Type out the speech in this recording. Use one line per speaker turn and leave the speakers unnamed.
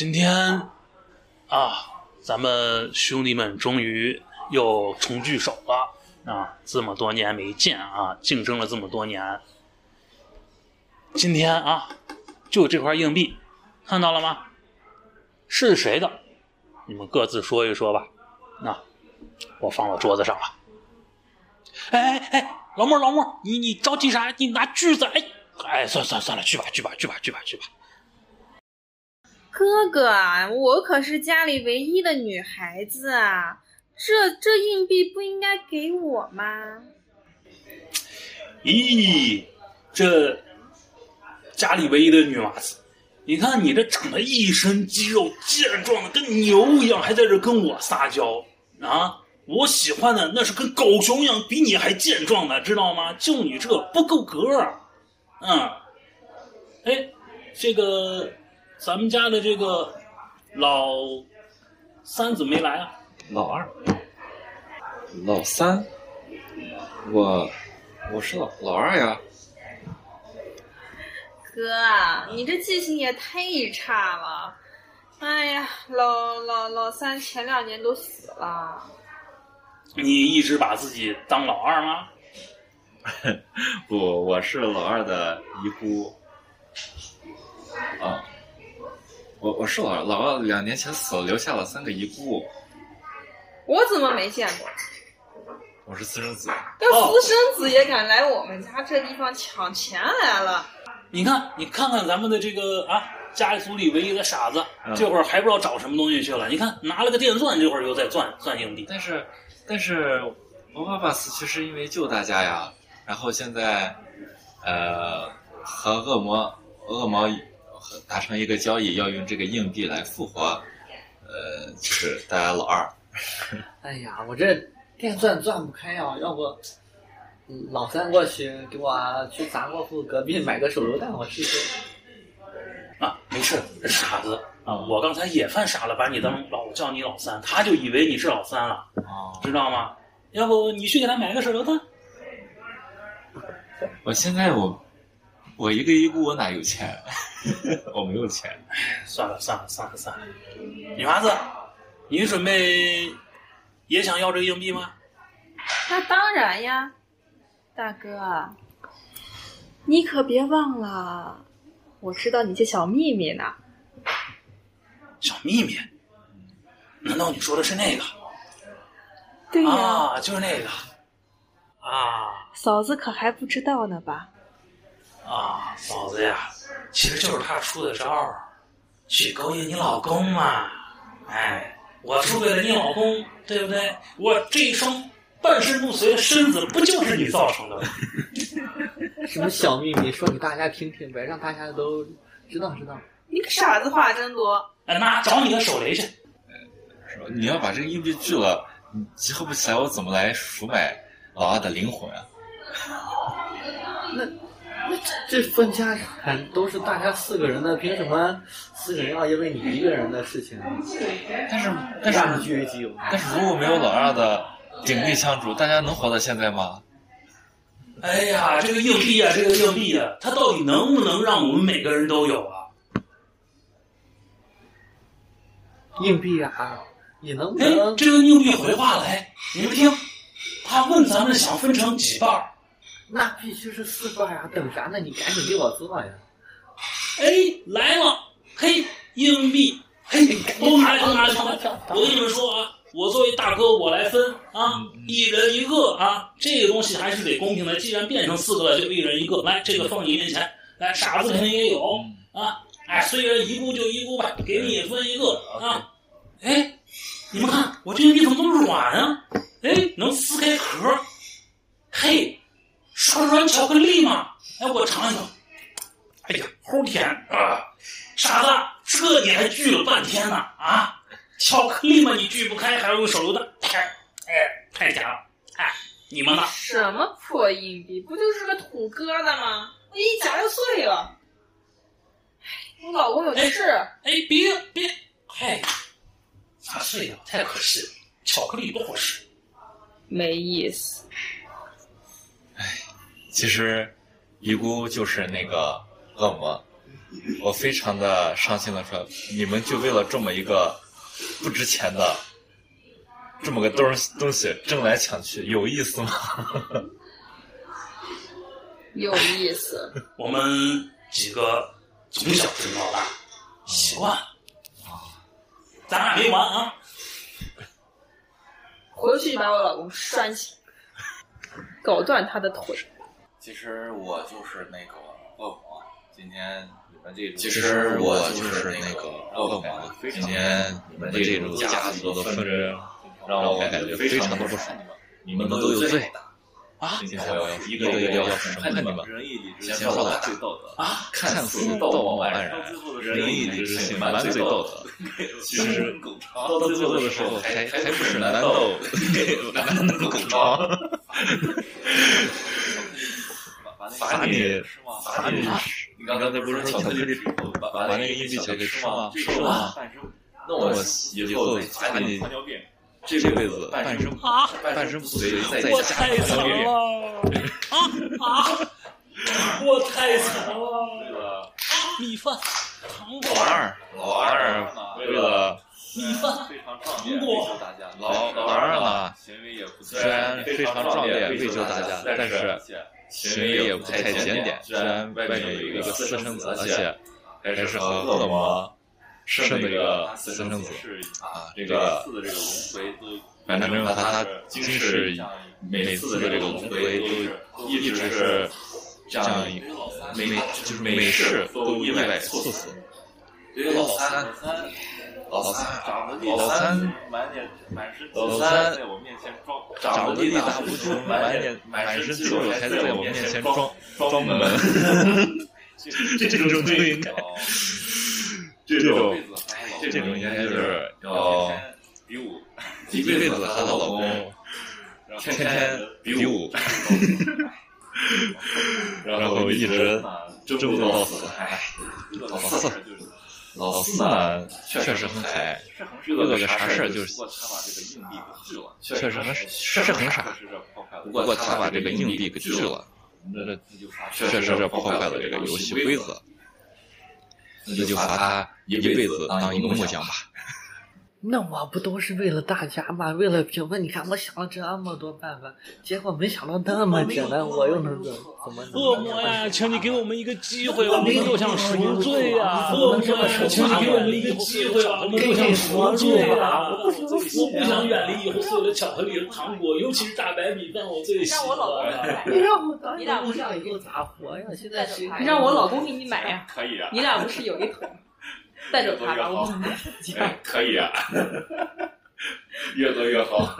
今天啊，咱们兄弟们终于又重聚首了啊！这么多年没见啊，竞争了这么多年，今天啊，就这块硬币，看到了吗？是谁的？你们各自说一说吧。那我放到桌子上了。哎哎哎，老莫老莫，你你着急啥？你拿锯子？哎哎，算算算了，去吧去吧去吧去吧去吧。
哥哥，我可是家里唯一的女孩子啊，这这硬币不应该给我吗？
咦，这家里唯一的女娃子，你看你这长得一身肌肉，健壮的跟牛一样，还在这跟我撒娇啊！我喜欢的那是跟狗熊一样，比你还健壮的，知道吗？就你这不够格嗯，哎，这个咱们家的这个老三怎么没来啊？
老二，老三，我我是老老二呀。
哥，你这记性也太差了！哎呀，老老老三前两年都死了。
你一直把自己当老二吗？
不，我是老二的遗孤。啊，我我是老二，老二两年前死了，留下了三个遗孤。
我怎么没见过？
我是私生子。
要私生子也敢来我们家这地方抢钱来了？
你看，你看看咱们的这个啊，家族里唯一的傻子，这会儿还不知道找什么东西去了。你看，拿了个电钻，这会儿又在钻钻硬币。
但是。但是我爸爸死去是因为救大家呀，然后现在，呃，和恶魔恶魔达成一个交易，要用这个硬币来复活，呃，就是大家老二。
哎呀，我这电钻钻不开呀，要不老三过去给我去杂货铺隔壁买个手榴弹，我试试。
啊，没事，傻子。啊，我刚才也犯傻了，把你当老叫你老三，他就以为你是老三了，知道吗？要不你去给他买个手榴弹？
我现在我我一个一姑，我哪有钱？我没有钱。
算了算了算了算了，女孩子，你准备也想要这个硬币吗？
那当然呀，大哥，你可别忘了，我知道你些小秘密呢。
小秘密？难道你说的是那个？
对呀，
啊，就是那个。啊，
嫂子可还不知道呢吧？
啊，嫂子呀，其实就是他出的招儿，去勾引你老公嘛。哎，我是为了你老公，对不对？我这一双半身不遂的身子，不就是你造成的吗？
什么小秘密？说给大家听听呗，让大家都知道知道。
你个傻子，话真多。
哎妈，找你个手雷去！
你要把这个硬币锯了，你集合不起来，我怎么来赎买老二的灵魂啊？
这分家产都是大家四个人的，凭什么四个人要因为你一个人的事情？
但是但是
据为己有。
但是如果没有老二的鼎力相助，大家能活到现在吗？
哎呀，这个硬币啊，这个硬币啊，它到底能不能让我们每个人都有啊？
硬币啊，你能不能？
这个硬币回话了，哎，你们听，他问咱们想分成几半
那必须是四个呀！等啥呢？你赶紧给我做呀！
哎，来了，嘿，硬币，嘿，都拿来，都拿来，都拿来！我跟你们说啊，我作为大哥，我来分啊，一人一个啊，这个东西还是得公平的。既然变成四个了，就一人一个。来，这个放你面前，来，傻子肯定也有啊。哎，虽然一步就一步吧，给你分一个啊！哎，你们看我这硬币怎么这么软啊？哎，能撕开壳嘿，是软巧克力吗？哎，我尝一尝。哎呀，齁甜啊！傻子，这你还锯了半天呢啊？巧克力嘛，你锯不开，还要用手榴弹？太，哎，太假了！哎，你们呢？
什么破硬币？不就是个土疙瘩吗？我一夹就碎了。我老公有事。
哎，别别，嗨，砸碎了，太可惜了。巧克力多好吃。
没意思。
哎，其实，姨姑就是那个恶魔，我非常的伤心的说：“你们就为了这么一个不值钱的这么个东东西争来抢去，有意思吗？”
有意思。
我们几个从小争到大，习惯。咱俩没完啊！
回去把我老公拴起，搞断他的腿。
其实我就是那个恶魔。今天
其实我就是那个恶魔。今天你们这种家族的纷争，让我感觉非常的不爽。你们都有罪
啊！
今天我要一个一个要审判你们。先说的啊，看似道貌岸然，仁义礼智信，满嘴道德，其实到最后的时候 还还不是难道难道狗肠？罚你罚你，你刚才不是巧克力把把那个硬币巧克力吃吗？吃了。那我以后罚你这辈子半生半生不遂再加糖尿病。
啊啊！我太惨了！米饭、糖果。
老二，老二为了
米饭、糖果。
老老二呢，虽然非常壮烈为救大家，但是。行为也不太检点，虽然外面有一个私生子，而且还是和恶魔生的一个私生子啊，这个反正他他今世每次的这个轮回都一直是这样，每就是每世都意外猝死。老三。老三，老三满脸满是，老三在我面前装，长得力大无穷，满脸满身肌肉，还在我面前装装门，这这种就应该，这种这种应该就是要比武，一辈子和她老公天天比武，然后一直争斗到死，哎，老四。老四呢，确实很可爱，遇到个啥事儿就是，确实很是很傻，不过他把这个硬币给拒了，那确实是破坏了这个游戏规则，那就罚他一辈子当一个木匠吧。
那我不都是为了大家吗？为了平分？你看我想了这么多办法，结果没想到那么简单，我又能怎怎么？
恶魔呀，请你给我们一个机会，我们就想赎罪呀！恶魔呀，请你给我们一个机会，我们就想赎罪呀！我不想远离以后所有的巧克力和糖果，尤其是大白米饭，我最喜欢。让我老公
买，你让我你俩不是以后咋活呀？现在
你让我老公给你买呀？
可以啊。
你俩不是有一腿？带着他，然后我们
可以啊，越多越好。